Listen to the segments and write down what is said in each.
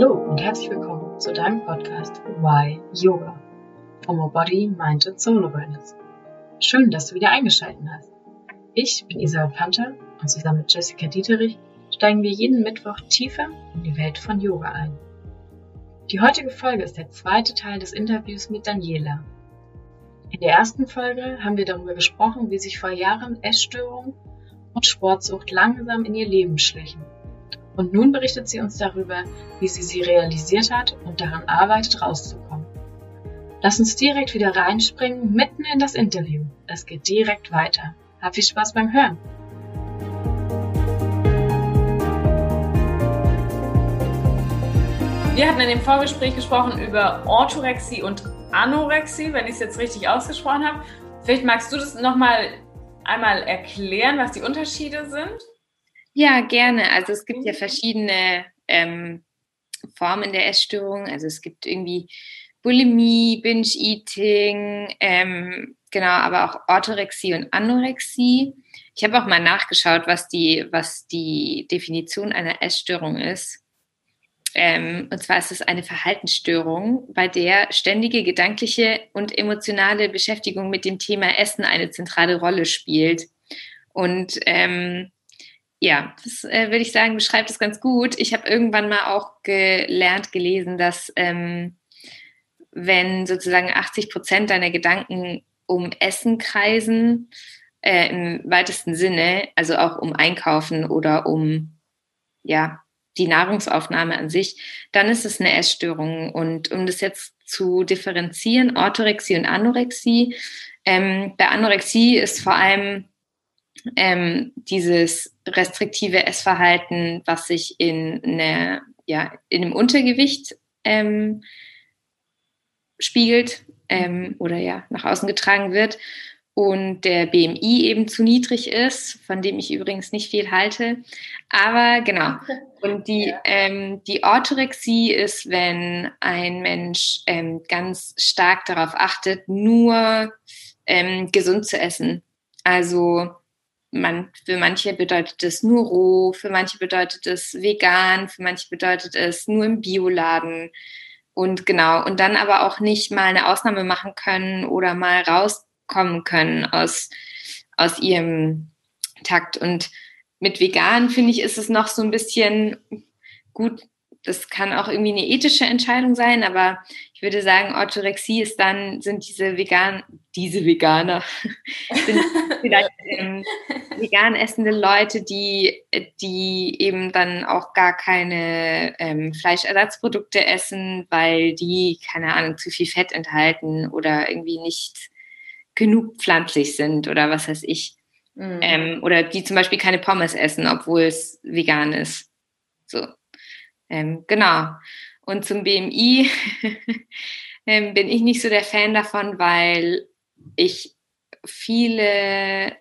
Hallo und herzlich willkommen zu deinem Podcast Why Yoga More Body, Mind and Soul Awareness. Schön, dass du wieder eingeschaltet hast. Ich bin Isabel Panther und zusammen mit Jessica Dieterich steigen wir jeden Mittwoch tiefer in die Welt von Yoga ein. Die heutige Folge ist der zweite Teil des Interviews mit Daniela. In der ersten Folge haben wir darüber gesprochen, wie sich vor Jahren Essstörungen und Sportsucht langsam in ihr Leben schlichen und nun berichtet sie uns darüber, wie sie sie realisiert hat und daran arbeitet, rauszukommen. Lass uns direkt wieder reinspringen, mitten in das Interview. Es geht direkt weiter. Hab viel Spaß beim Hören. Wir hatten in dem Vorgespräch gesprochen über Orthorexie und Anorexie, wenn ich es jetzt richtig ausgesprochen habe. Vielleicht magst du das nochmal einmal erklären, was die Unterschiede sind? Ja, gerne. Also es gibt ja mhm. verschiedene ähm, Formen der Essstörung. Also es gibt irgendwie Bulimie, Binge-Eating, ähm, genau, aber auch Orthorexie und Anorexie. Ich habe auch mal nachgeschaut, was die, was die Definition einer Essstörung ist. Ähm, und zwar ist es eine Verhaltensstörung, bei der ständige gedankliche und emotionale Beschäftigung mit dem Thema Essen eine zentrale Rolle spielt. Und ähm, ja, das äh, würde ich sagen, beschreibt es ganz gut. Ich habe irgendwann mal auch gelernt, gelesen, dass ähm, wenn sozusagen 80 Prozent deiner Gedanken um Essen kreisen, äh, im weitesten Sinne, also auch um Einkaufen oder um ja die Nahrungsaufnahme an sich, dann ist es eine Essstörung. Und um das jetzt zu differenzieren, Orthorexie und Anorexie. Ähm, bei Anorexie ist vor allem ähm, dieses restriktive Essverhalten, was sich in, eine, ja, in einem Untergewicht ähm, spiegelt ähm, oder ja nach außen getragen wird und der BMI eben zu niedrig ist, von dem ich übrigens nicht viel halte. Aber genau. Und die, ja. ähm, die Orthorexie ist, wenn ein Mensch ähm, ganz stark darauf achtet, nur ähm, gesund zu essen. Also man, für manche bedeutet es nur roh, für manche bedeutet es vegan, für manche bedeutet es nur im Bioladen. Und genau, und dann aber auch nicht mal eine Ausnahme machen können oder mal rauskommen können aus, aus ihrem Takt. Und mit vegan, finde ich, ist es noch so ein bisschen gut das kann auch irgendwie eine ethische Entscheidung sein, aber ich würde sagen, Orthorexie ist dann, sind diese vegan, diese Veganer, sind vielleicht ähm, vegan essende Leute, die, die eben dann auch gar keine ähm, Fleischersatzprodukte essen, weil die, keine Ahnung, zu viel Fett enthalten oder irgendwie nicht genug pflanzlich sind oder was weiß ich. Mhm. Ähm, oder die zum Beispiel keine Pommes essen, obwohl es vegan ist. So. Ähm, genau. Und zum BMI ähm, bin ich nicht so der Fan davon, weil ich viele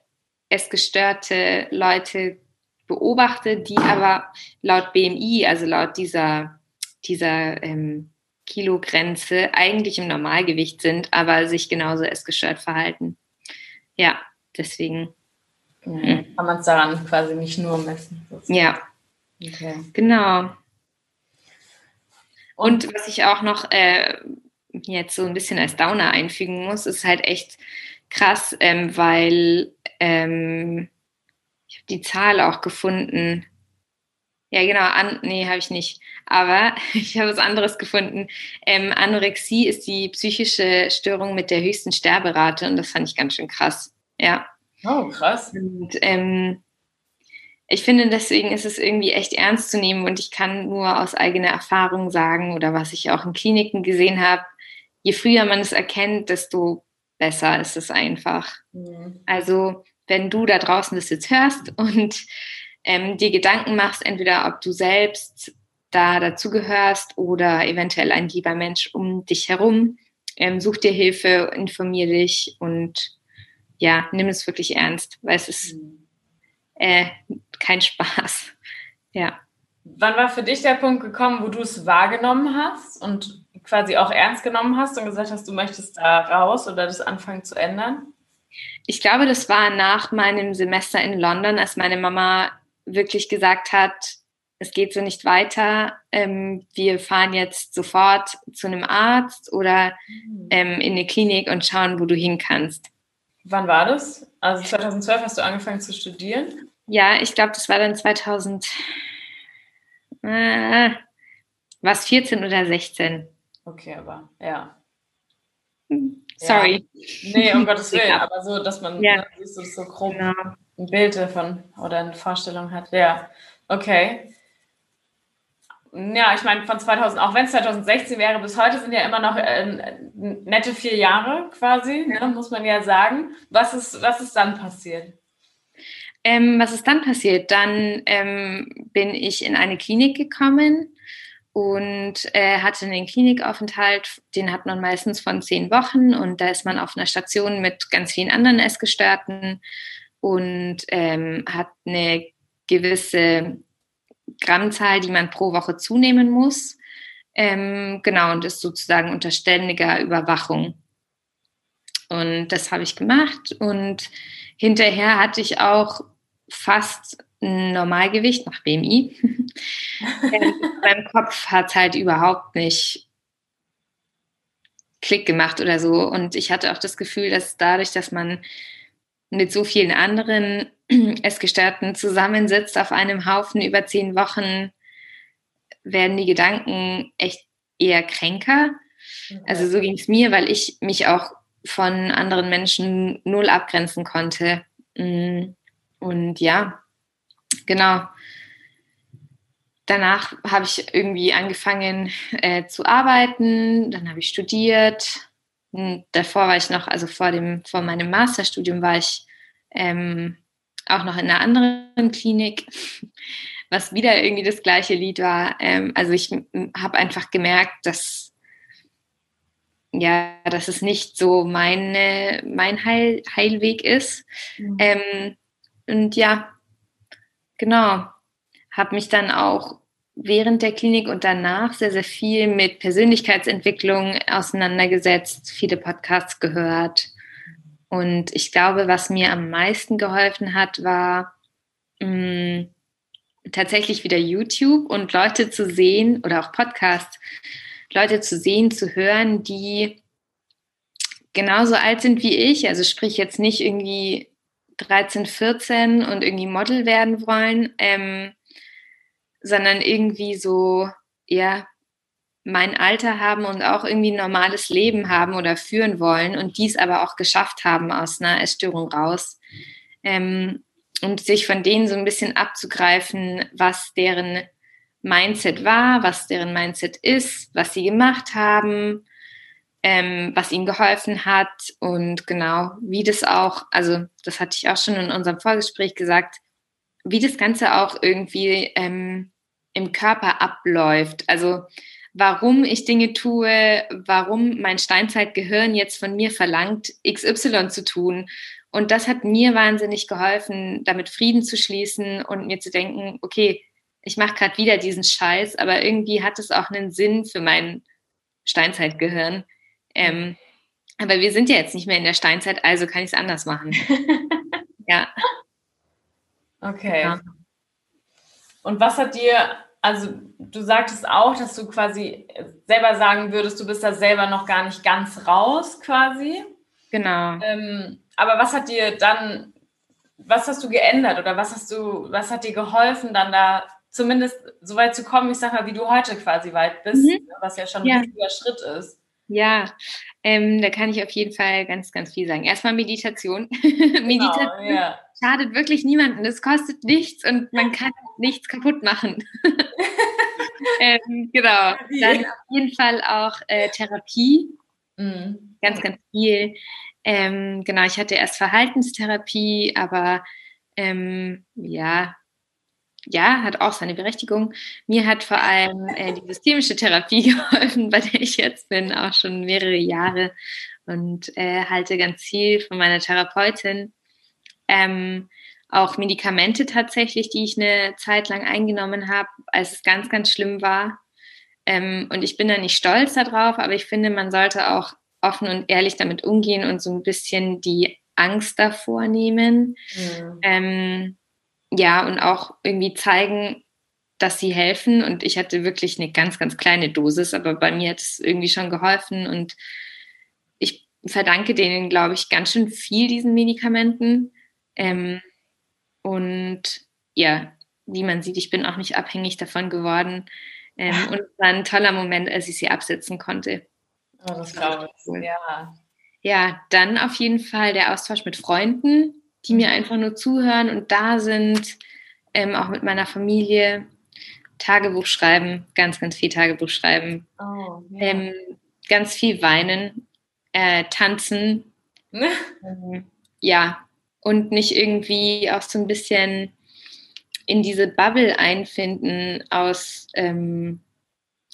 essgestörte Leute beobachte, die aber laut BMI, also laut dieser, dieser ähm, Kilogrenze, eigentlich im Normalgewicht sind, aber sich genauso essgestört verhalten. Ja, deswegen. Mhm. Kann man es daran quasi nicht nur messen. Sozusagen. Ja. Okay. Genau. Und was ich auch noch äh, jetzt so ein bisschen als Downer einfügen muss, ist halt echt krass, ähm, weil ähm, ich habe die Zahl auch gefunden. Ja, genau, an, nee, habe ich nicht. Aber ich habe was anderes gefunden. Ähm, Anorexie ist die psychische Störung mit der höchsten Sterberate und das fand ich ganz schön krass. Ja. Oh, krass. Und ähm, ich finde, deswegen ist es irgendwie echt ernst zu nehmen und ich kann nur aus eigener Erfahrung sagen oder was ich auch in Kliniken gesehen habe, je früher man es erkennt, desto besser ist es einfach. Mhm. Also wenn du da draußen das jetzt hörst und ähm, dir Gedanken machst, entweder ob du selbst da dazugehörst oder eventuell ein lieber Mensch um dich herum, ähm, such dir Hilfe, informier dich und ja, nimm es wirklich ernst, weil es ist mhm äh, kein Spaß. Ja. Wann war für dich der Punkt gekommen, wo du es wahrgenommen hast und quasi auch ernst genommen hast und gesagt hast, du möchtest da raus oder das anfangen zu ändern? Ich glaube, das war nach meinem Semester in London, als meine Mama wirklich gesagt hat, es geht so nicht weiter, ähm, wir fahren jetzt sofort zu einem Arzt oder mhm. ähm, in eine Klinik und schauen, wo du hin kannst. Wann war das? Also 2012 hast du angefangen zu studieren? Ja, ich glaube, das war dann 2000, äh, was 14 oder 16. Okay, aber ja. Sorry. Ja. Nee, um Gottes Willen, aber so, dass man ja. ne, so, so grob genau. ein Bild davon oder eine Vorstellung hat. Ja, okay. Ja, ich meine, von 2000, auch wenn es 2016 wäre, bis heute sind ja immer noch äh, nette vier Jahre quasi, ne, muss man ja sagen. Was ist, was ist dann passiert? Ähm, was ist dann passiert? Dann ähm, bin ich in eine Klinik gekommen und äh, hatte einen Klinikaufenthalt, den hat man meistens von zehn Wochen und da ist man auf einer Station mit ganz vielen anderen Essgestörten und ähm, hat eine gewisse Grammzahl, die man pro Woche zunehmen muss. Ähm, genau, und ist sozusagen unter ständiger Überwachung. Und das habe ich gemacht. Und hinterher hatte ich auch fast ein Normalgewicht nach BMI. Beim Kopf hat es halt überhaupt nicht Klick gemacht oder so. Und ich hatte auch das Gefühl, dass dadurch, dass man mit so vielen anderen Essgestörten zusammensitzt auf einem Haufen über zehn Wochen, werden die Gedanken echt eher kränker. Okay. Also so ging es mir, weil ich mich auch von anderen Menschen null abgrenzen konnte. Mm. Und ja, genau. Danach habe ich irgendwie angefangen äh, zu arbeiten, dann habe ich studiert. Und davor war ich noch, also vor, dem, vor meinem Masterstudium war ich ähm, auch noch in einer anderen Klinik, was wieder irgendwie das gleiche Lied war. Ähm, also ich habe einfach gemerkt, dass ja, dass es nicht so meine, mein Heil, Heilweg ist. Mhm. Ähm, und ja, genau, habe mich dann auch während der Klinik und danach sehr, sehr viel mit Persönlichkeitsentwicklung auseinandergesetzt, viele Podcasts gehört, und ich glaube, was mir am meisten geholfen hat, war mh, mm, tatsächlich wieder YouTube und Leute zu sehen oder auch Podcasts, Leute zu sehen, zu hören, die genauso alt sind wie ich, also sprich jetzt nicht irgendwie 13, 14 und irgendwie Model werden wollen, ähm, sondern irgendwie so, ja, mein Alter haben und auch irgendwie ein normales Leben haben oder führen wollen und dies aber auch geschafft haben aus einer Essstörung raus. Ähm, und sich von denen so ein bisschen abzugreifen, was deren Mindset war, was deren Mindset ist, was sie gemacht haben, ähm, was ihnen geholfen hat und genau, wie das auch, also das hatte ich auch schon in unserem Vorgespräch gesagt, wie das Ganze auch irgendwie ähm, im Körper abläuft. Also warum ich Dinge tue, warum mein Steinzeitgehirn jetzt von mir verlangt, XY zu tun. Und das hat mir wahnsinnig geholfen, damit Frieden zu schließen und mir zu denken, okay, ich mache gerade wieder diesen Scheiß, aber irgendwie hat es auch einen Sinn für mein Steinzeitgehirn. Ähm, aber wir sind ja jetzt nicht mehr in der Steinzeit, also kann ich es anders machen. ja. Okay. Ja. Und was hat dir also du sagtest auch, dass du quasi selber sagen würdest, du bist da selber noch gar nicht ganz raus quasi. Genau. Ähm, aber was hat dir dann, was hast du geändert oder was hast du, was hat dir geholfen, dann da zumindest so weit zu kommen, ich sag mal, wie du heute quasi weit bist, mhm. was ja schon ein ja. wichtiger Schritt ist. Ja, ähm, da kann ich auf jeden Fall ganz, ganz viel sagen. Erstmal Meditation. Genau, Meditation ja. schadet wirklich niemandem. Es kostet nichts und man kann nichts kaputt machen. ähm, genau. Dann auf jeden Fall auch äh, Therapie. Mhm. Ganz, ganz viel. Ähm, genau, ich hatte erst Verhaltenstherapie, aber ähm, ja, ja, hat auch seine Berechtigung. Mir hat vor allem äh, die systemische Therapie geholfen, bei der ich jetzt bin, auch schon mehrere Jahre und äh, halte ganz viel von meiner Therapeutin. Ähm, auch Medikamente tatsächlich, die ich eine Zeit lang eingenommen habe, als es ganz, ganz schlimm war. Ähm, und ich bin da nicht stolz darauf, aber ich finde, man sollte auch offen und ehrlich damit umgehen und so ein bisschen die Angst davor nehmen. Mhm. Ähm, ja, und auch irgendwie zeigen, dass sie helfen und ich hatte wirklich eine ganz, ganz kleine Dosis, aber bei mir hat es irgendwie schon geholfen und ich verdanke denen, glaube ich, ganz schön viel diesen Medikamenten. Ähm, und ja, wie man sieht, ich bin auch nicht abhängig davon geworden. Ähm, und es war ein toller Moment, als ich sie absetzen konnte. Oh, das glaube ich. Cool. Ja. ja, dann auf jeden Fall der Austausch mit Freunden, die mir einfach nur zuhören und da sind, ähm, auch mit meiner Familie. Tagebuch schreiben, ganz, ganz viel Tagebuch schreiben. Oh, ja. ähm, ganz viel weinen, äh, tanzen. ähm, ja, und nicht irgendwie auch so ein bisschen in diese Bubble einfinden aus, ähm,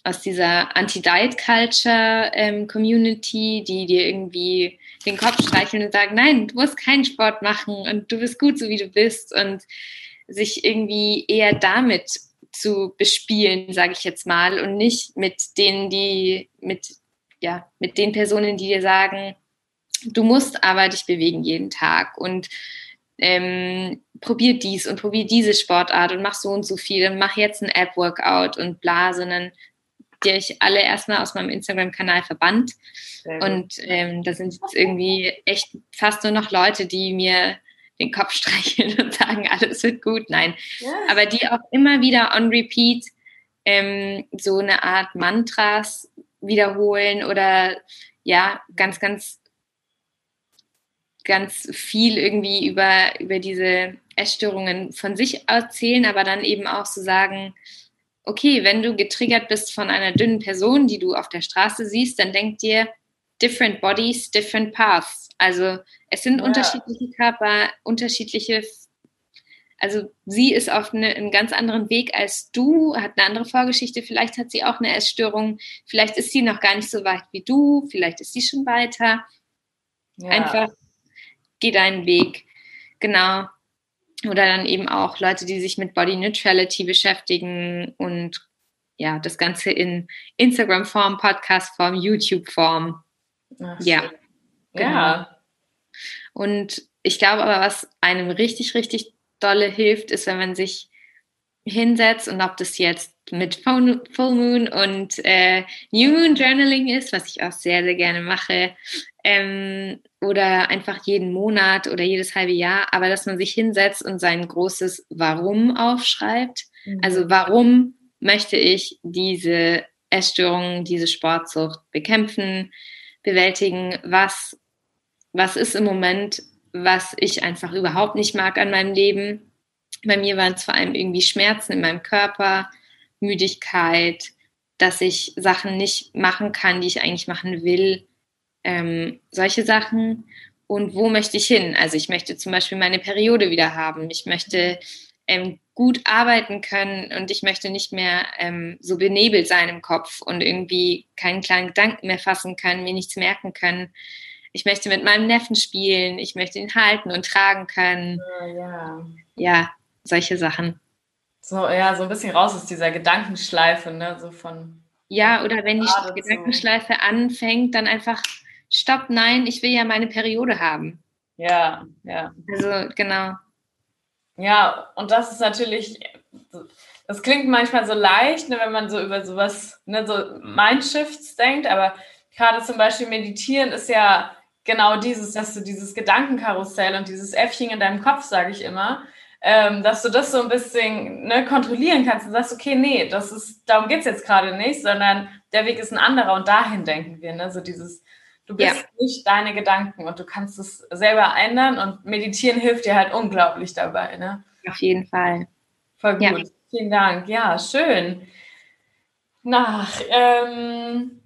aus dieser Anti-Diet-Culture-Community, ähm, die dir irgendwie den Kopf streicheln und sagen, nein, du musst keinen Sport machen und du bist gut so wie du bist und sich irgendwie eher damit zu bespielen, sage ich jetzt mal, und nicht mit denen, die mit ja mit den Personen, die dir sagen, du musst aber dich bewegen jeden Tag und ähm, probier dies und probier diese Sportart und mach so und so viel und mach jetzt ein App-Workout und bla, sondern die ich alle erstmal aus meinem Instagram-Kanal verbannt. Und ähm, da sind jetzt irgendwie echt fast nur noch Leute, die mir den Kopf streicheln und sagen, alles wird gut. Nein. Ja. Aber die auch immer wieder on repeat ähm, so eine Art Mantras wiederholen oder ja, ganz, ganz ganz viel irgendwie über, über diese Essstörungen von sich erzählen, aber dann eben auch so sagen, okay, wenn du getriggert bist von einer dünnen Person, die du auf der Straße siehst, dann denk dir, different bodies, different paths. Also es sind ja. unterschiedliche Körper, unterschiedliche, also sie ist auf eine, einen ganz anderen Weg als du, hat eine andere Vorgeschichte, vielleicht hat sie auch eine Essstörung, vielleicht ist sie noch gar nicht so weit wie du, vielleicht ist sie schon weiter. Ja. Einfach geh deinen Weg. Genau. Oder dann eben auch Leute, die sich mit Body Neutrality beschäftigen und ja, das Ganze in Instagram-Form, Podcast-Form, YouTube-Form. Ja. Genau. Ja. Und ich glaube aber, was einem richtig, richtig dolle hilft, ist, wenn man sich hinsetzt und ob das jetzt mit Full Moon und äh, New Moon Journaling ist, was ich auch sehr, sehr gerne mache, ähm, oder einfach jeden Monat oder jedes halbe Jahr, aber dass man sich hinsetzt und sein großes Warum aufschreibt. Mhm. Also warum möchte ich diese Essstörung, diese Sportsucht bekämpfen, bewältigen? Was, was ist im Moment, was ich einfach überhaupt nicht mag an meinem Leben? Bei mir waren es vor allem irgendwie Schmerzen in meinem Körper, Müdigkeit, dass ich Sachen nicht machen kann, die ich eigentlich machen will ähm, solche Sachen. Und wo möchte ich hin? Also ich möchte zum Beispiel meine Periode wieder haben. Ich möchte ähm, gut arbeiten können und ich möchte nicht mehr ähm, so benebelt sein im Kopf und irgendwie keinen kleinen Gedanken mehr fassen können, mir nichts merken können. Ich möchte mit meinem Neffen spielen, ich möchte ihn halten und tragen können. Ja, ja. ja solche Sachen. So, ja, so ein bisschen raus aus dieser Gedankenschleife, ne? So von. Ja, oder wenn die Gedankenschleife so. anfängt, dann einfach stopp, nein, ich will ja meine Periode haben. Ja, ja. Also, genau. Ja, und das ist natürlich, das klingt manchmal so leicht, ne, wenn man so über sowas, ne, so Mindshifts denkt, aber gerade zum Beispiel meditieren ist ja genau dieses, dass du dieses Gedankenkarussell und dieses Äffchen in deinem Kopf, sage ich immer, ähm, dass du das so ein bisschen ne, kontrollieren kannst und sagst, okay, nee, das ist, darum geht es jetzt gerade nicht, sondern der Weg ist ein anderer und dahin denken wir, ne? So dieses Du bist ja. nicht deine Gedanken und du kannst es selber ändern und meditieren hilft dir halt unglaublich dabei. Ne? Auf jeden Fall. Voll gut. Ja. Vielen Dank. Ja, schön. Nach, ähm,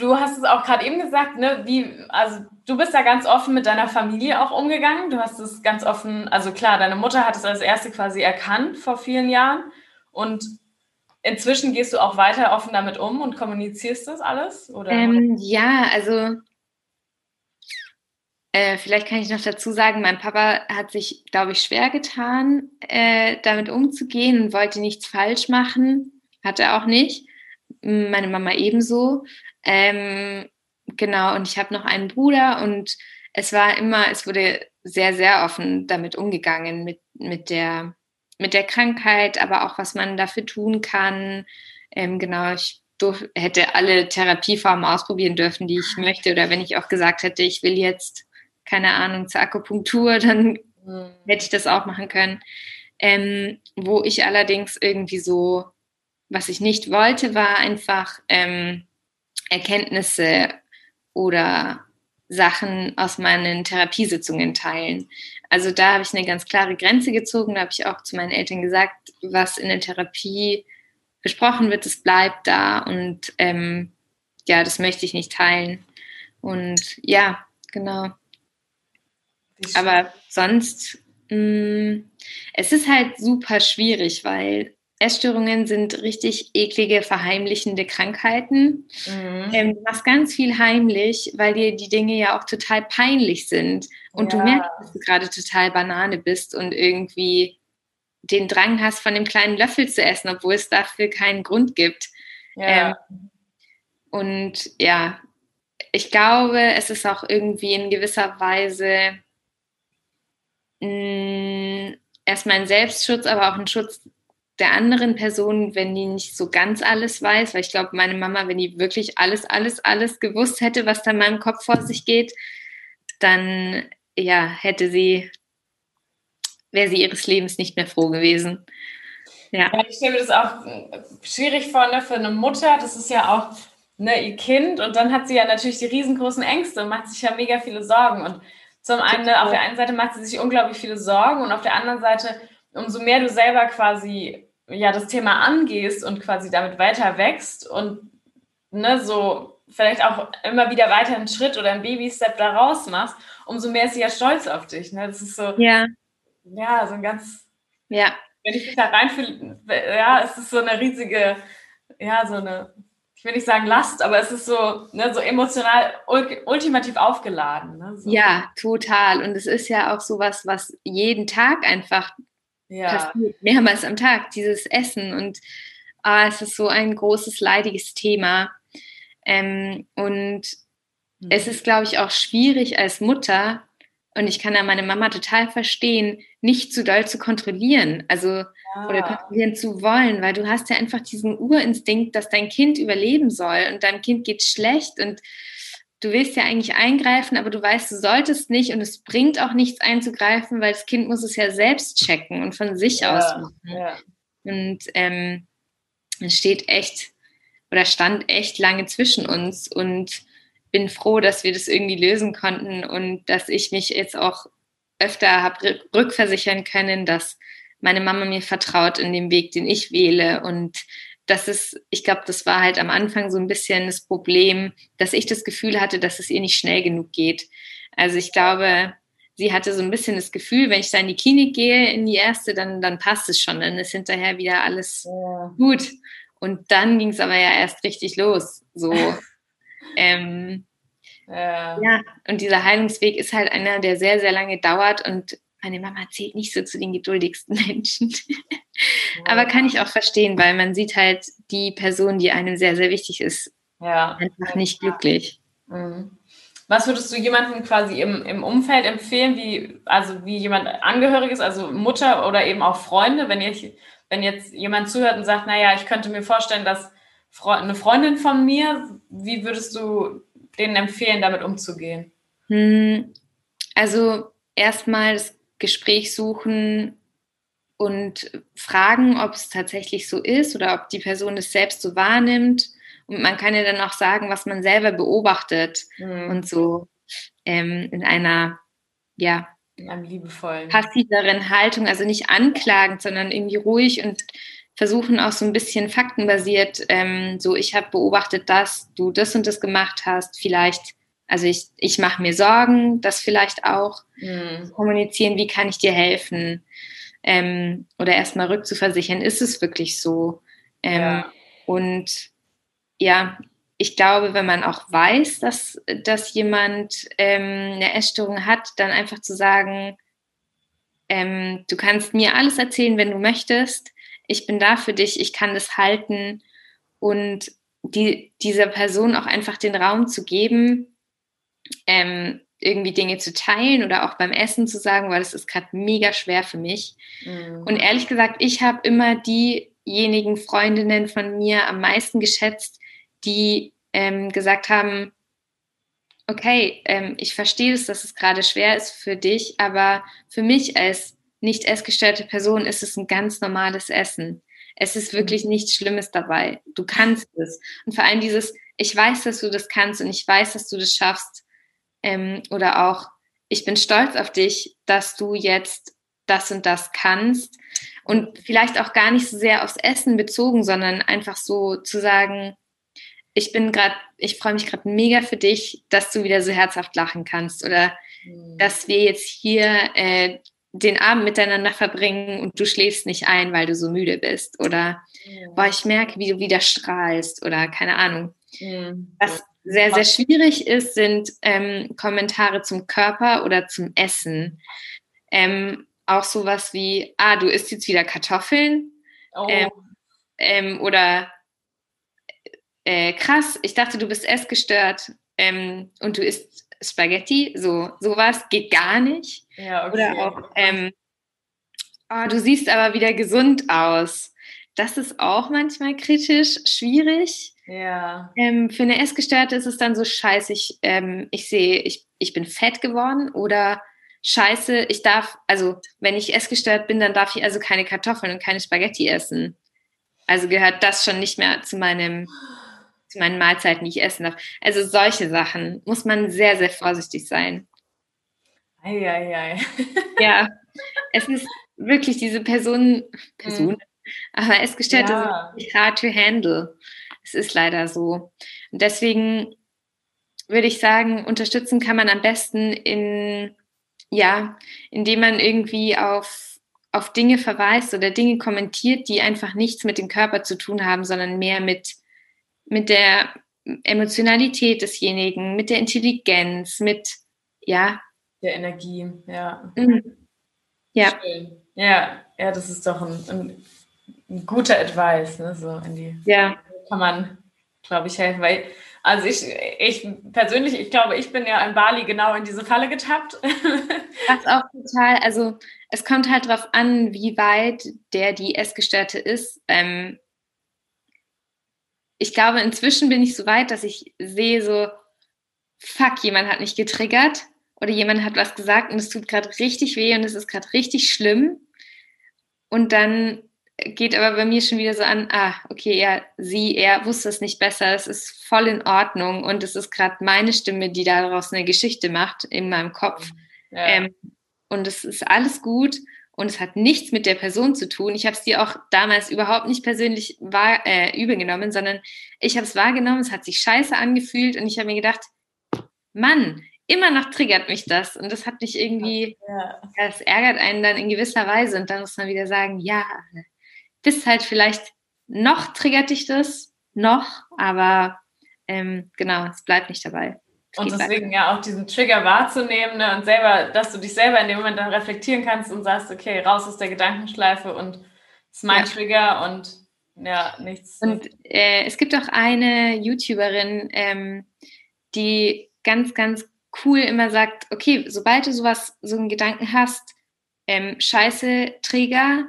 du hast es auch gerade eben gesagt, ne, wie, also du bist da ganz offen mit deiner Familie auch umgegangen. Du hast es ganz offen, also klar, deine Mutter hat es als erste quasi erkannt vor vielen Jahren und Inzwischen gehst du auch weiter offen damit um und kommunizierst das alles? Oder? Ähm, ja, also äh, vielleicht kann ich noch dazu sagen, mein Papa hat sich, glaube ich, schwer getan, äh, damit umzugehen und wollte nichts falsch machen. Hat er auch nicht. Meine Mama ebenso. Ähm, genau, und ich habe noch einen Bruder und es war immer, es wurde sehr, sehr offen damit umgegangen, mit, mit der mit der Krankheit, aber auch was man dafür tun kann. Ähm, genau, ich durch, hätte alle Therapieformen ausprobieren dürfen, die ich möchte. Oder wenn ich auch gesagt hätte, ich will jetzt, keine Ahnung, zur Akupunktur, dann mhm. hätte ich das auch machen können. Ähm, wo ich allerdings irgendwie so, was ich nicht wollte, war einfach ähm, Erkenntnisse oder Sachen aus meinen Therapiesitzungen teilen. Also da habe ich eine ganz klare Grenze gezogen. Da habe ich auch zu meinen Eltern gesagt, was in der Therapie besprochen wird, das bleibt da und ähm, ja, das möchte ich nicht teilen. Und ja, genau. Aber sonst, mh, mm, es ist halt super schwierig, weil Essstörungen sind richtig eklige, verheimlichende Krankheiten. Mhm. Ähm, du machst ganz viel heimlich, weil dir die Dinge ja auch total peinlich sind. Und ja. du merkst, dass du gerade total Banane bist und irgendwie den Drang hast, von dem kleinen Löffel zu essen, obwohl es dafür keinen Grund gibt. Ja. Ähm, und ja, ich glaube, es ist auch irgendwie in gewisser Weise mh, mm, erstmal ein Selbstschutz, aber auch ein Schutz der anderen Person, wenn die nicht so ganz alles weiß, weil ich glaube, meine Mama, wenn die wirklich alles, alles, alles gewusst hätte, was da in meinem Kopf vor sich geht, dann ja, hätte sie wäre sie ihres Lebens nicht mehr froh gewesen. Ja. ja ich stelle mir das auch schwierig vor ne, für eine Mutter. Das ist ja auch ne, ihr Kind und dann hat sie ja natürlich die riesengroßen Ängste und macht sich ja mega viele Sorgen. Und zum einen, ne, auf der einen Seite macht sie sich unglaublich viele Sorgen und auf der anderen Seite, umso mehr du selber quasi ja das Thema angehst und quasi damit weiter wächst und ne, so vielleicht auch immer wieder weiter einen Schritt oder einen Baby-Step da raus machst, umso mehr ist sie ja stolz auf dich. Ne? Das ist so, ja ja, so ein ganz, ja. wenn ich mich da reinfühle, ja, es ist so eine riesige, ja, so eine, ich will nicht sagen Last, aber es ist so, ne, so emotional ultimativ aufgeladen. Ne, so. Ja, total. Und es ist ja auch sowas, was jeden Tag einfach ja. passiert, mehrmals am Tag, dieses Essen. Und ah, es ist so ein großes, leidiges Thema. Ähm, und mhm. es ist, glaube ich, auch schwierig als Mutter, und ich kann da meine Mama total verstehen, nicht zu doll zu kontrollieren, also ja. oder kontrollieren zu wollen, weil du hast ja einfach diesen Urinstinkt, dass dein Kind überleben soll und deinem Kind geht schlecht und du willst ja eigentlich eingreifen, aber du weißt, du solltest nicht und es bringt auch nichts einzugreifen, weil das Kind muss es ja selbst checken und von sich ja. aus machen. Ja. Und ähm, es steht echt oder stand echt lange zwischen uns und bin froh, dass wir das irgendwie lösen konnten und dass ich mich jetzt auch öfter habe rückversichern können, dass meine Mama mir vertraut in dem Weg, den ich wähle. Und das ist, ich glaube, das war halt am Anfang so ein bisschen das Problem, dass ich das Gefühl hatte, dass es ihr nicht schnell genug geht. Also ich glaube, sie hatte so ein bisschen das Gefühl, wenn ich da in die Klinik gehe, in die erste, dann, dann passt es schon, dann ist hinterher wieder alles ja. gut. Und dann ging es aber ja erst richtig los. So, Ähm, ja. ja, und dieser Heilungsweg ist halt einer, der sehr, sehr lange dauert und meine Mama zählt nicht so zu den geduldigsten Menschen. Aber kann ich auch verstehen, weil man sieht halt die Person, die einem sehr, sehr wichtig ist, ja. einfach nicht glücklich. Mhm. Was würdest du jemandem quasi im, im Umfeld empfehlen, wie, also wie jemand Angehöriges, also Mutter oder eben auch Freunde, wenn, ihr, wenn jetzt jemand zuhört und sagt, naja, ich könnte mir vorstellen, dass eine Freundin von mir, wie würdest du denen empfehlen, damit umzugehen? Hm, also erstmal das Gespräch suchen und fragen, ob es tatsächlich so ist oder ob die Person es selbst so wahrnimmt. Und man kann ja dann auch sagen, was man selber beobachtet mhm. und so ähm, in einer, ja, in einem liebevollen, passiveren Haltung, also nicht anklagend, sondern irgendwie ruhig und versuchen auch so ein bisschen faktenbasiert, ähm, so ich habe beobachtet, dass du das und das gemacht hast, vielleicht, also ich, ich mache mir Sorgen, das vielleicht auch mhm. kommunizieren, wie kann ich dir helfen ähm, oder erstmal rückzuversichern, ist es wirklich so? Ähm, ja. Und ja, ich glaube, wenn man auch weiß, dass, dass jemand ähm, eine Essstörung hat, dann einfach zu sagen, ähm, du kannst mir alles erzählen, wenn du möchtest ich bin da für dich, ich kann das halten und die, dieser Person auch einfach den Raum zu geben, ähm, irgendwie Dinge zu teilen oder auch beim Essen zu sagen, weil das ist gerade mega schwer für mich. Mhm. Und ehrlich gesagt, ich habe immer diejenigen Freundinnen von mir am meisten geschätzt, die ähm, gesagt haben, okay, ähm, ich verstehe es, dass es gerade schwer ist für dich, aber für mich als nicht essgestörte Person ist es ein ganz normales Essen. Es ist wirklich mhm. nichts Schlimmes dabei. Du kannst es. Und vor allem dieses, ich weiß, dass du das kannst und ich weiß, dass du das schaffst ähm, oder auch, ich bin stolz auf dich, dass du jetzt das und das kannst. Und vielleicht auch gar nicht so sehr aufs Essen bezogen, sondern einfach so zu sagen, ich bin gerade, ich freue mich gerade mega für dich, dass du wieder so herzhaft lachen kannst oder mhm. dass wir jetzt hier äh, den Abend miteinander verbringen und du schläfst nicht ein, weil du so müde bist oder mhm. boah, ich merke, wie du wieder strahlst oder keine Ahnung. Mhm. Was sehr, sehr schwierig ist, sind ähm, Kommentare zum Körper oder zum Essen. Ähm, auch sowas wie, ah, du isst jetzt wieder Kartoffeln. Oh. Ähm, ähm oder äh, krass, ich dachte, du bist essgestört ähm, und du isst Spaghetti. So, sowas geht gar nicht. Ja, okay. Oder auch, oh, du siehst aber wieder gesund aus. Das ist auch manchmal kritisch, schwierig. Ja. Ähm, für eine Essgestörte ist es dann so scheiße, ich, ähm, ich sehe, ich, ich bin fett geworden oder scheiße, ich darf, also wenn ich essgestört bin, dann darf ich also keine Kartoffeln und keine Spaghetti essen. Also gehört das schon nicht mehr zu meinem zu meinen Mahlzeiten, die ich essen darf. Also solche Sachen muss man sehr, sehr vorsichtig sein. Eieiei. ja, es ist wirklich diese Person, Person, aber Essgestörte ja. sind hard to handle. Es ist leider so. Und deswegen würde ich sagen, unterstützen kann man am besten in, ja, indem man irgendwie auf, auf Dinge verweist oder Dinge kommentiert, die einfach nichts mit dem Körper zu tun haben, sondern mehr mit, mit der Emotionalität desjenigen, mit der Intelligenz, mit, ja. Der Energie, ja. Mhm. Ja. Schön. Ja, ja, das ist doch ein, ein, ein guter Advice, ne, so in die. Ja kann man, glaube ich, helfen. Weil, also ich, ich persönlich, ich glaube, ich bin ja in Bali genau in diese Falle getappt. Das auch total, also es kommt halt darauf an, wie weit der die Essgestörte ist. Ähm, ich glaube, inzwischen bin ich so weit, dass ich sehe so, fuck, jemand hat mich getriggert oder jemand hat was gesagt und es tut gerade richtig weh und es ist gerade richtig schlimm. Und dann geht aber bei mir schon wieder so an, ah, okay, ja, sie, er wusste es nicht besser, es ist voll in Ordnung und es ist gerade meine Stimme, die daraus eine Geschichte macht in meinem Kopf. Ja. Ähm, und es ist alles gut und es hat nichts mit der Person zu tun. Ich habe es dir auch damals überhaupt nicht persönlich wahr, äh, übel genommen, sondern ich habe es wahrgenommen, es hat sich scheiße angefühlt und ich habe mir gedacht, Mann, immer noch triggert mich das und das hat mich irgendwie, ja. das ärgert einen dann in gewisser Weise und dann muss man wieder sagen, ja, bist halt vielleicht noch triggert dich das, noch, aber ähm, genau, es bleibt nicht dabei. Und deswegen weiter. ja auch diesen Trigger wahrzunehmen ne, und selber, dass du dich selber in dem Moment dann reflektieren kannst und sagst, okay, raus aus der Gedankenschleife und es ist mein ja. Trigger und ja, nichts. Und äh, es gibt auch eine YouTuberin, ähm, die ganz, ganz cool immer sagt, okay, sobald du sowas, so einen Gedanken hast, ähm, scheiße Trigger,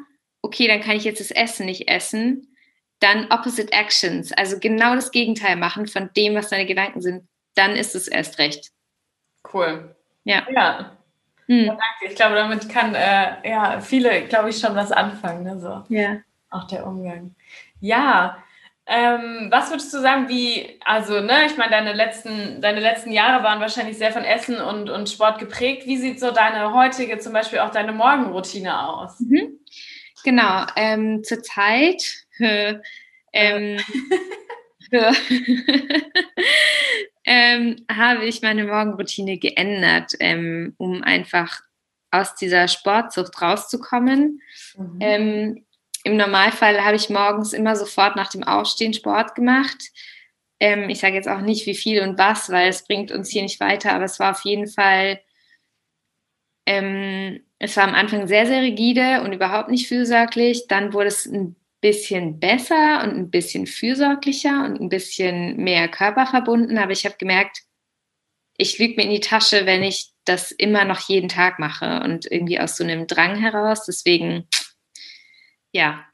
okay, dann kann ich jetzt das Essen nicht essen, dann Opposite Actions, also genau das Gegenteil machen von dem, was deine Gedanken sind, dann ist es erst recht. Cool. Ja. Ja. Hm. ja danke. Ich glaube, damit kann äh, ja viele, glaube ich, schon was anfangen. Ne? So. Ja. Auch der Umgang. Ja. Ähm, was würdest du sagen, wie, also, ne, ich meine, deine letzten, deine letzten Jahre waren wahrscheinlich sehr von Essen und, und Sport geprägt. Wie sieht so deine heutige, zum Beispiel auch deine Morgenroutine aus? Mhm. Genau, ähm, zurzeit ähm, ähm, habe ich meine Morgenroutine geändert, ähm, um einfach aus dieser Sportsucht rauszukommen. Mhm. Ähm, Im Normalfall habe ich morgens immer sofort nach dem Aufstehen Sport gemacht. Ähm, ich sage jetzt auch nicht, wie viel und was, weil es bringt uns hier nicht weiter, aber es war auf jeden Fall ähm, es war am Anfang sehr, sehr rigide und überhaupt nicht fürsorglich. Dann wurde es ein bisschen besser und ein bisschen fürsorglicher und ein bisschen mehr körperverbunden. Aber ich habe gemerkt, ich lüge mir in die Tasche, wenn ich das immer noch jeden Tag mache und irgendwie aus so einem Drang heraus. Deswegen, ja,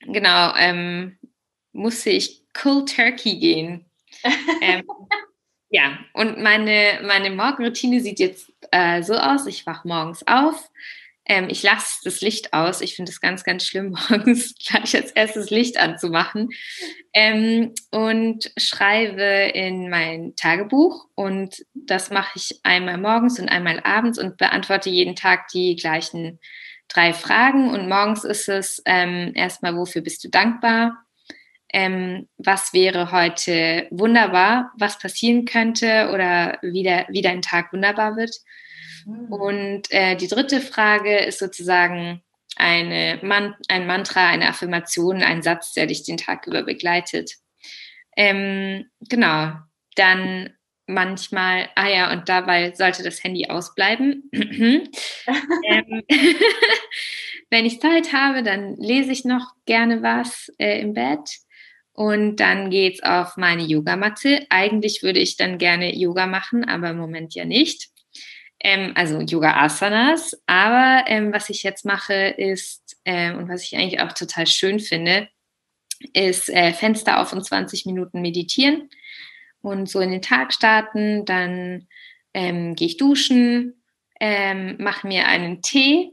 genau, ähm, musste ich Cold Turkey gehen. ähm, ja, und meine, meine Morgenroutine sieht jetzt äh, so aus. Ich wache morgens auf, ähm, ich lasse das Licht aus. Ich finde es ganz, ganz schlimm, morgens gleich als erstes Licht anzumachen. Ähm, und schreibe in mein Tagebuch. Und das mache ich einmal morgens und einmal abends und beantworte jeden Tag die gleichen drei Fragen. Und morgens ist es ähm, erstmal, wofür bist du dankbar? Ähm, was wäre heute wunderbar, was passieren könnte oder wie, der, wie dein Tag wunderbar wird. Mhm. Und äh, die dritte Frage ist sozusagen eine Man ein Mantra, eine Affirmation, ein Satz, der dich den Tag über begleitet. Ähm, genau, dann manchmal, ah ja, und dabei sollte das Handy ausbleiben. ähm, wenn ich Zeit habe, dann lese ich noch gerne was äh, im Bett. Und dann geht's auf meine Yogamatte. Eigentlich würde ich dann gerne Yoga machen, aber im Moment ja nicht ähm, also Yoga Asanas. Aber ähm, was ich jetzt mache ist, ähm, und was ich eigentlich auch total schön finde, ist äh, Fenster auf und 20 Minuten meditieren und so in den Tag starten. Dann ähm, gehe ich duschen, ähm, mache mir einen Tee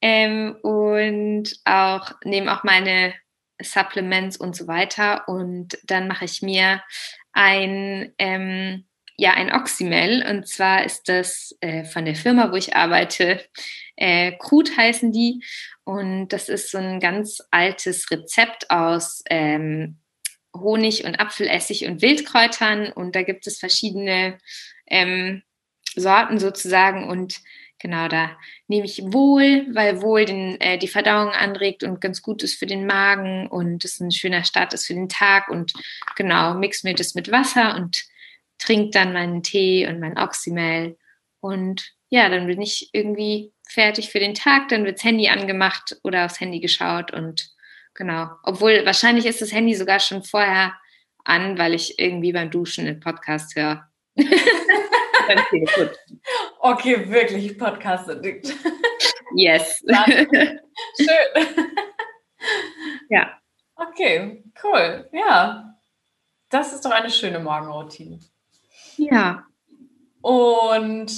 ähm, und auch nehme auch meine Supplements und so weiter. Und dann mache ich mir ein ähm, ja ein Oxymel und zwar ist das äh, von der Firma, wo ich arbeite. Äh, Krut heißen die und das ist so ein ganz altes Rezept aus ähm, Honig und Apfelessig und Wildkräutern und da gibt es verschiedene ähm, Sorten sozusagen und genau da nehme ich wohl, weil wohl den, äh, die Verdauung anregt und ganz gut ist für den Magen und es ein schöner Start ist für den Tag und genau mix mir das mit Wasser und trinke dann meinen Tee und mein Oxymel und ja, dann bin ich irgendwie fertig für den Tag, dann wirds Handy angemacht oder aufs Handy geschaut und genau. Obwohl wahrscheinlich ist das Handy sogar schon vorher an, weil ich irgendwie beim Duschen einen Podcast höre. okay, wirklich Podcast-Addict. Yes. Schön. Ja. Okay, cool. Ja. Das ist doch eine schöne Morgenroutine. Ja. Und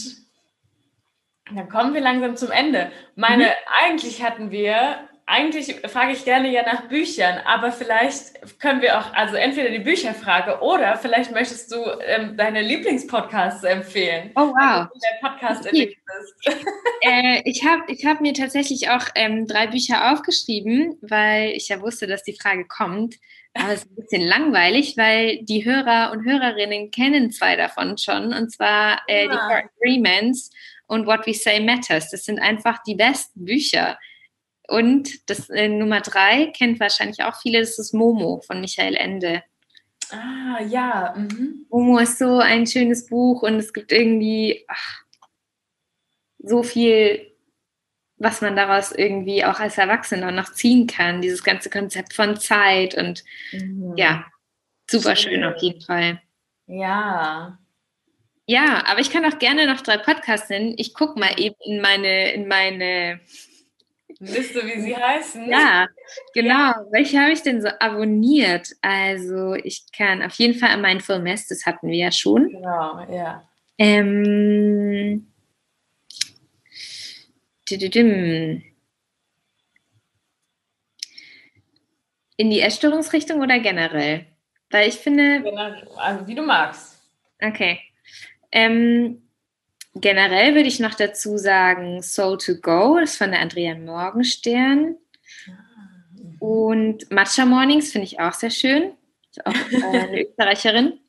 dann kommen wir langsam zum Ende. Meine, mhm. eigentlich hatten wir, eigentlich frage ich gerne ja nach Büchern, aber vielleicht können wir auch, also entweder die Bücherfrage oder vielleicht möchtest du ähm, deine Lieblingspodcasts empfehlen. Oh wow. Der Podcast okay. äh, ich habe ich hab mir tatsächlich auch ähm, drei Bücher aufgeschrieben, weil ich ja wusste, dass die Frage kommt. Aber es ist ein bisschen langweilig, weil die Hörer und Hörerinnen kennen zwei davon schon, und zwar äh, die Four Agreements und What We Say Matters. Das sind einfach die besten Bücher. Und das äh, Nummer drei kennt wahrscheinlich auch viele, das ist Momo von Michael Ende. Ah, ja. Mhm. Momo ist so ein schönes Buch und es gibt irgendwie ach, so viel was man daraus irgendwie auch als Erwachsener noch ziehen kann. Dieses ganze Konzept von Zeit und mhm. ja, super schön auf jeden Fall. Ja. Ja, aber ich kann auch gerne noch drei Podcasts nennen. Ich gucke mal eben in meine, in meine Liste, wie sie heißen. Ja, genau. Ja. Welche habe ich denn so abonniert? Also ich kann auf jeden Fall Mindful Mess, das hatten wir ja schon. Genau, ja. Ähm, in die Essstörungsrichtung oder generell? Weil ich finde. Also wie du magst. Okay. Ähm, generell würde ich noch dazu sagen Soul to Go, ist von der Andrea Morgenstern. Ah, Und Matcha Mornings finde ich auch sehr schön. Ist auch eine Österreicherin.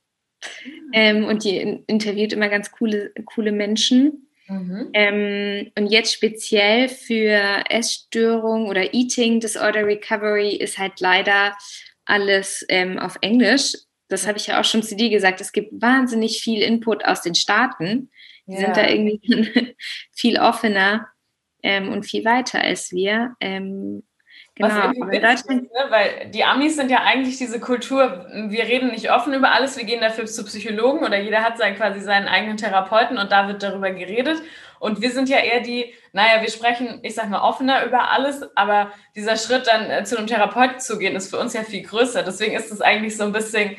Ähm, und die interviewt immer ganz coole, coole Menschen. Mhm. Ähm, und jetzt speziell für Essstörung oder Eating Disorder Recovery ist halt leider alles ähm, auf Englisch. Das habe ich ja auch schon zu dir gesagt. Es gibt wahnsinnig viel Input aus den Staaten. Die ja. sind da irgendwie viel offener ähm, und viel weiter als wir. Ähm, Genau, ist, ne? weil die Amis sind ja eigentlich diese Kultur, wir reden nicht offen über alles, wir gehen dafür zu Psychologen oder jeder hat sein, quasi seinen eigenen Therapeuten und da wird darüber geredet. Und wir sind ja eher die, naja, wir sprechen, ich sag mal, offener über alles, aber dieser Schritt dann äh, zu einem Therapeuten zu gehen, ist für uns ja viel größer. Deswegen ist es eigentlich so ein bisschen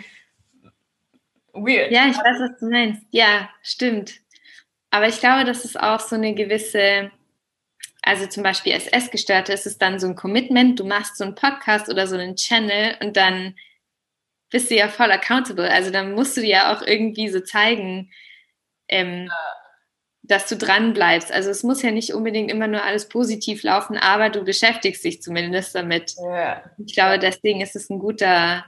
weird. Ja, ich weiß, was du meinst. Ja, stimmt. Aber ich glaube, das ist auch so eine gewisse also zum Beispiel als Essgestörte ist es dann so ein Commitment, du machst so einen Podcast oder so einen Channel und dann bist du ja voll accountable. Also dann musst du dir ja auch irgendwie so zeigen, ähm, dass du dran bleibst. Also es muss ja nicht unbedingt immer nur alles positiv laufen, aber du beschäftigst dich zumindest damit. Ja. Ich glaube, deswegen ist es ein guter,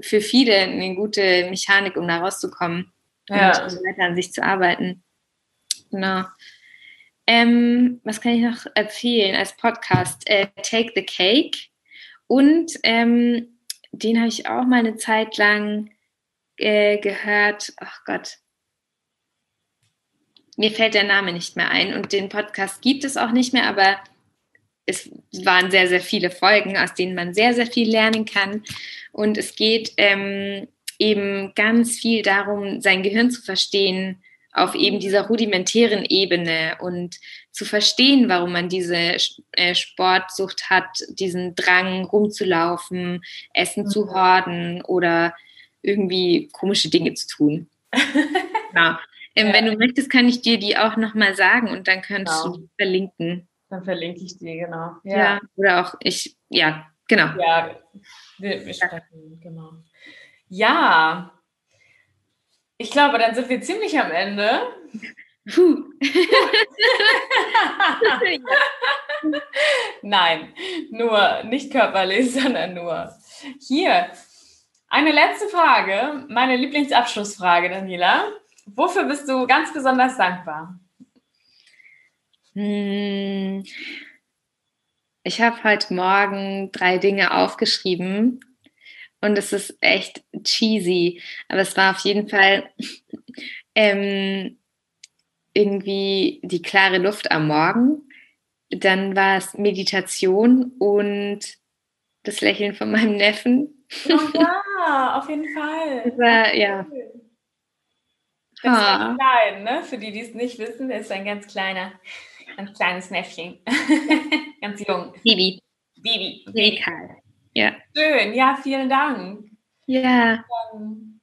für viele eine gute Mechanik, um da rauszukommen ja. und weiter an sich zu arbeiten. Genau. Ähm, was kann ich noch empfehlen als Podcast? Äh, Take the Cake. Und ähm, den habe ich auch mal eine Zeit lang äh, gehört. Ach Gott. Mir fällt der Name nicht mehr ein. Und den Podcast gibt es auch nicht mehr, aber es waren sehr, sehr viele Folgen, aus denen man sehr, sehr viel lernen kann. Und es geht ähm, eben ganz viel darum, sein Gehirn zu verstehen, auf eben dieser rudimentären Ebene und zu verstehen, warum man diese äh, Sportsucht hat, diesen Drang rumzulaufen, Essen mhm. zu horden oder irgendwie komische Dinge zu tun. ja. Ähm, ja. Wenn du möchtest, kann ich dir die auch nochmal sagen und dann kannst genau. du die verlinken. Dann verlinke ich die, genau. Ja. ja. oder auch ich, ja, genau. Ja, wir, wir sprechen, genau. Ja, ich glaube, dann sind wir ziemlich am Ende. Puh. Nein, nur nicht körperlich, sondern nur. Hier, eine letzte Frage, meine Lieblingsabschlussfrage, Daniela. Wofür bist du ganz besonders dankbar? Hm. Ich habe heute Morgen drei Dinge aufgeschrieben, und es ist echt cheesy. Aber es war auf jeden Fall ähm, irgendwie die klare Luft am Morgen. Dann war es Meditation und das Lächeln von meinem Neffen. Oh ja, auf jeden Fall. Das war, ja. Das ist ah. klein, ne? Für die, die es nicht wissen, ist ein ganz kleiner, ganz kleines Neffchen. ganz jung. Bibi. Bibi. Bibi Karl. Ja. Schön, ja, vielen Dank. Ja,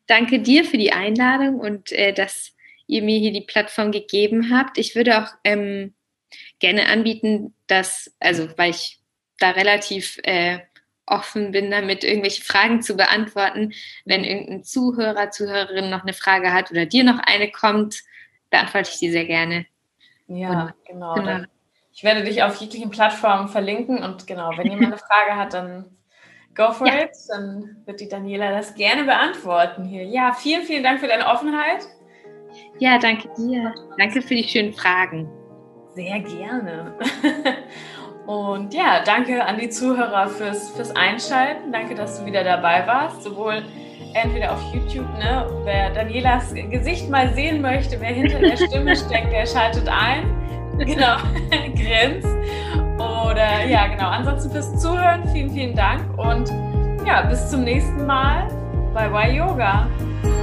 danke dir für die Einladung und äh, dass ihr mir hier die Plattform gegeben habt. Ich würde auch ähm, gerne anbieten, dass, also weil ich da relativ äh, offen bin, damit irgendwelche Fragen zu beantworten. Wenn irgendein Zuhörer, Zuhörerin noch eine Frage hat oder dir noch eine kommt, beantworte ich die sehr gerne. Ja, und, genau. genau. Ich werde dich auf jeglichen Plattformen verlinken und genau, wenn jemand eine Frage hat, dann Go for ja. it. Dann wird die Daniela das gerne beantworten hier. Ja, vielen, vielen Dank für deine Offenheit. Ja, danke dir. Danke für die schönen Fragen. Sehr gerne. Und ja, danke an die Zuhörer fürs, fürs Einschalten. Danke, dass du wieder dabei warst. Sowohl entweder auf YouTube, ne, wer Danielas Gesicht mal sehen möchte, wer hinter der Stimme steckt, der schaltet ein. Genau, Grins. Oder ja, genau. Ansonsten fürs Zuhören, vielen, vielen Dank und ja, bis zum nächsten Mal bei Y Yoga.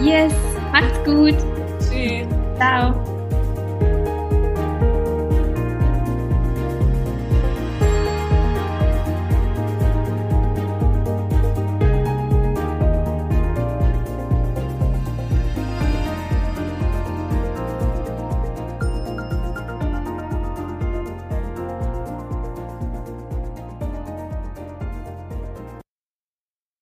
Yes, macht's gut. Tschüss. Ciao.